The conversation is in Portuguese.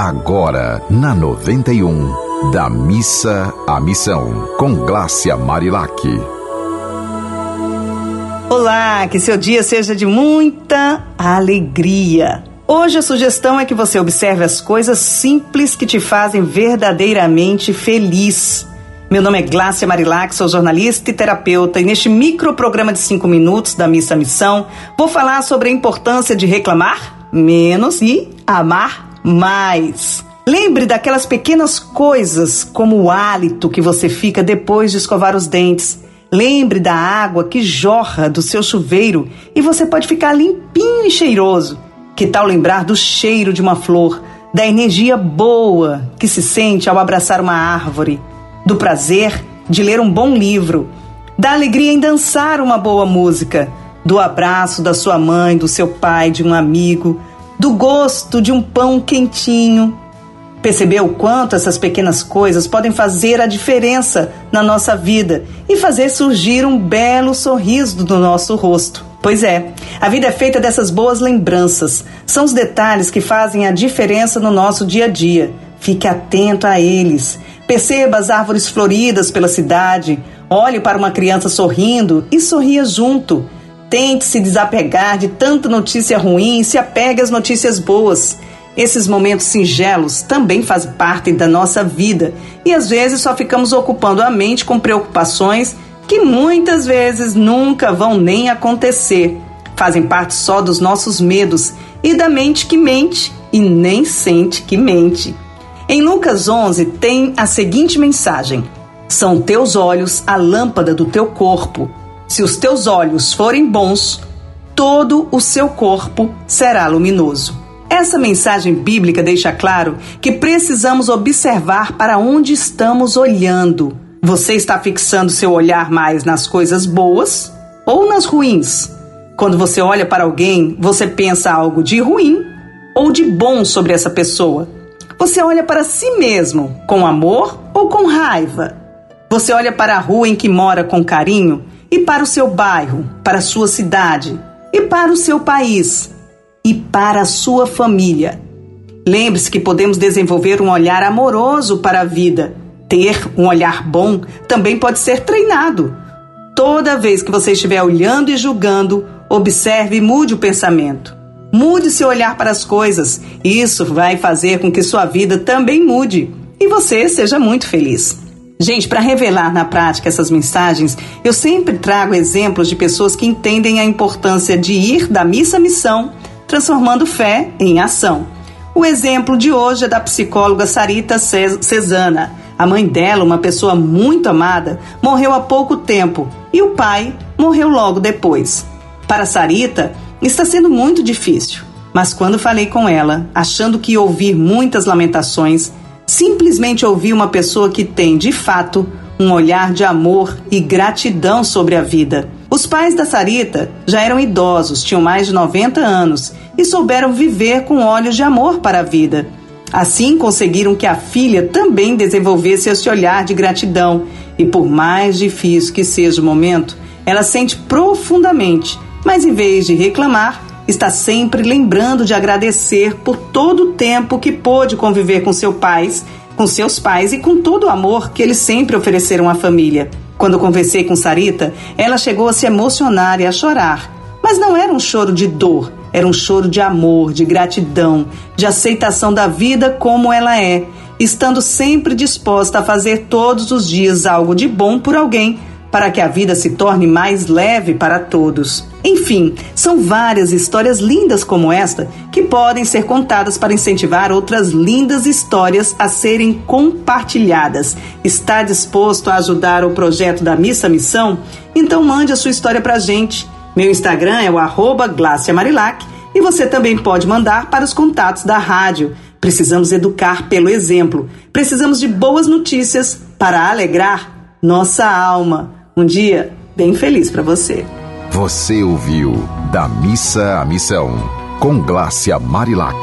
Agora, na 91, da missa à missão, com Glácia Marilac. Olá, que seu dia seja de muita alegria. Hoje a sugestão é que você observe as coisas simples que te fazem verdadeiramente feliz. Meu nome é Glácia Marilac, sou jornalista e terapeuta, e neste microprograma de cinco minutos da Missa Missão, vou falar sobre a importância de reclamar menos e amar mais. Lembre daquelas pequenas coisas, como o hálito que você fica depois de escovar os dentes. Lembre da água que jorra do seu chuveiro e você pode ficar limpinho e cheiroso. Que tal lembrar do cheiro de uma flor, da energia boa que se sente ao abraçar uma árvore? do prazer de ler um bom livro, da alegria em dançar uma boa música, do abraço da sua mãe, do seu pai, de um amigo, do gosto de um pão quentinho. Percebeu o quanto essas pequenas coisas podem fazer a diferença na nossa vida e fazer surgir um belo sorriso do nosso rosto? Pois é, a vida é feita dessas boas lembranças. São os detalhes que fazem a diferença no nosso dia a dia. Fique atento a eles. Perceba as árvores floridas pela cidade, olhe para uma criança sorrindo e sorria junto. Tente se desapegar de tanta notícia ruim e se apegue às notícias boas. Esses momentos singelos também fazem parte da nossa vida e às vezes só ficamos ocupando a mente com preocupações que muitas vezes nunca vão nem acontecer. Fazem parte só dos nossos medos e da mente que mente e nem sente que mente. Em Lucas 11 tem a seguinte mensagem: São teus olhos a lâmpada do teu corpo. Se os teus olhos forem bons, todo o seu corpo será luminoso. Essa mensagem bíblica deixa claro que precisamos observar para onde estamos olhando. Você está fixando seu olhar mais nas coisas boas ou nas ruins? Quando você olha para alguém, você pensa algo de ruim ou de bom sobre essa pessoa. Você olha para si mesmo com amor ou com raiva? Você olha para a rua em que mora com carinho e para o seu bairro, para a sua cidade e para o seu país e para a sua família. Lembre-se que podemos desenvolver um olhar amoroso para a vida. Ter um olhar bom também pode ser treinado. Toda vez que você estiver olhando e julgando, observe e mude o pensamento. Mude seu olhar para as coisas. Isso vai fazer com que sua vida também mude e você seja muito feliz. Gente, para revelar na prática essas mensagens, eu sempre trago exemplos de pessoas que entendem a importância de ir da missa à missão, transformando fé em ação. O exemplo de hoje é da psicóloga Sarita Cesana. A mãe dela, uma pessoa muito amada, morreu há pouco tempo e o pai morreu logo depois. Para Sarita, Está sendo muito difícil, mas quando falei com ela, achando que ouvir muitas lamentações, simplesmente ouvi uma pessoa que tem, de fato, um olhar de amor e gratidão sobre a vida. Os pais da Sarita já eram idosos, tinham mais de 90 anos e souberam viver com olhos de amor para a vida. Assim conseguiram que a filha também desenvolvesse esse olhar de gratidão e, por mais difícil que seja o momento, ela sente profundamente mas em vez de reclamar, está sempre lembrando de agradecer por todo o tempo que pôde conviver com seus pais, com seus pais e com todo o amor que eles sempre ofereceram à família. Quando conversei com Sarita, ela chegou a se emocionar e a chorar. Mas não era um choro de dor, era um choro de amor, de gratidão, de aceitação da vida como ela é, estando sempre disposta a fazer todos os dias algo de bom por alguém para que a vida se torne mais leve para todos. Enfim, são várias histórias lindas como esta que podem ser contadas para incentivar outras lindas histórias a serem compartilhadas. Está disposto a ajudar o projeto da Missa Missão? Então mande a sua história para a gente. Meu Instagram é o Marilac, e você também pode mandar para os contatos da rádio. Precisamos educar pelo exemplo. Precisamos de boas notícias para alegrar nossa alma. Um dia bem feliz para você. Você ouviu Da Missa à Missão, com Glácia Marilac.